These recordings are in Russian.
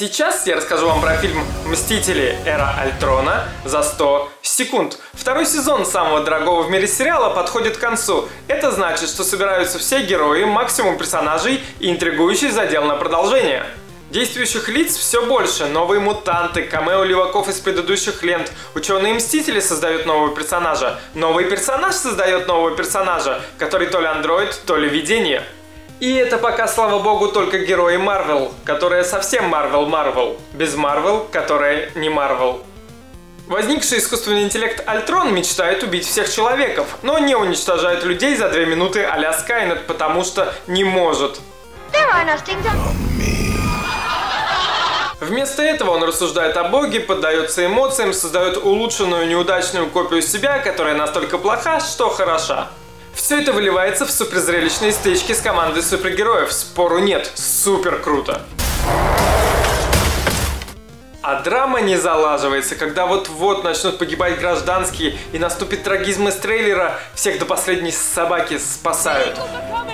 Сейчас я расскажу вам про фильм «Мстители. Эра Альтрона» за 100 секунд. Второй сезон самого дорогого в мире сериала подходит к концу. Это значит, что собираются все герои, максимум персонажей и интригующий задел на продолжение. Действующих лиц все больше, новые мутанты, камео леваков из предыдущих лент, ученые-мстители создают нового персонажа, новый персонаж создает нового персонажа, который то ли андроид, то ли видение. И это пока, слава богу, только герои Марвел, которые совсем Марвел Марвел, без Марвел, которая не Марвел. Возникший искусственный интеллект Альтрон мечтает убить всех человеков, но не уничтожает людей за две минуты а-ля Скайнет, потому что не может. Вместо этого он рассуждает о Боге, поддается эмоциям, создает улучшенную неудачную копию себя, которая настолько плоха, что хороша. Все это выливается в суперзрелищные стычки с командой супергероев. Спору нет, супер круто. А драма не залаживается, когда вот-вот начнут погибать гражданские и наступит трагизм из трейлера, всех до последней собаки спасают.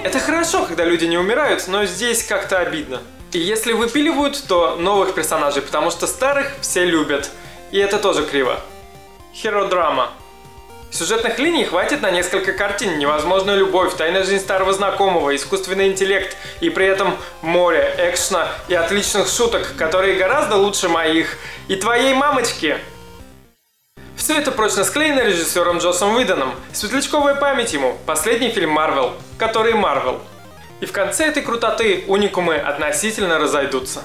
Это хорошо, когда люди не умирают, но здесь как-то обидно. И если выпиливают, то новых персонажей, потому что старых все любят. И это тоже криво. Херодрама. Сюжетных линий хватит на несколько картин. Невозможная любовь, тайная жизнь старого знакомого, искусственный интеллект и при этом море, экшна и отличных шуток, которые гораздо лучше моих и твоей мамочки. Все это прочно склеено режиссером Джосом Уидоном. Светлячковая память ему. Последний фильм Марвел, который Марвел. И в конце этой крутоты уникумы относительно разойдутся.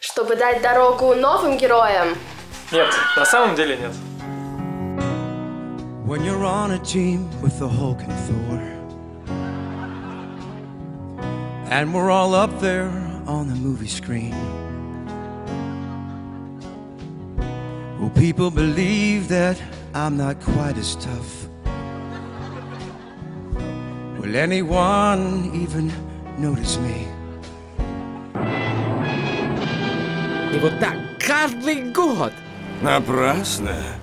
Чтобы дать дорогу новым героям, Нет, на самом деле нет. When you're on a team with the Hulk and Thor. And we're all up there on the movie screen. Will people believe that I'm not quite as tough? Will anyone even notice me? И вот так каждый год. Напрасно.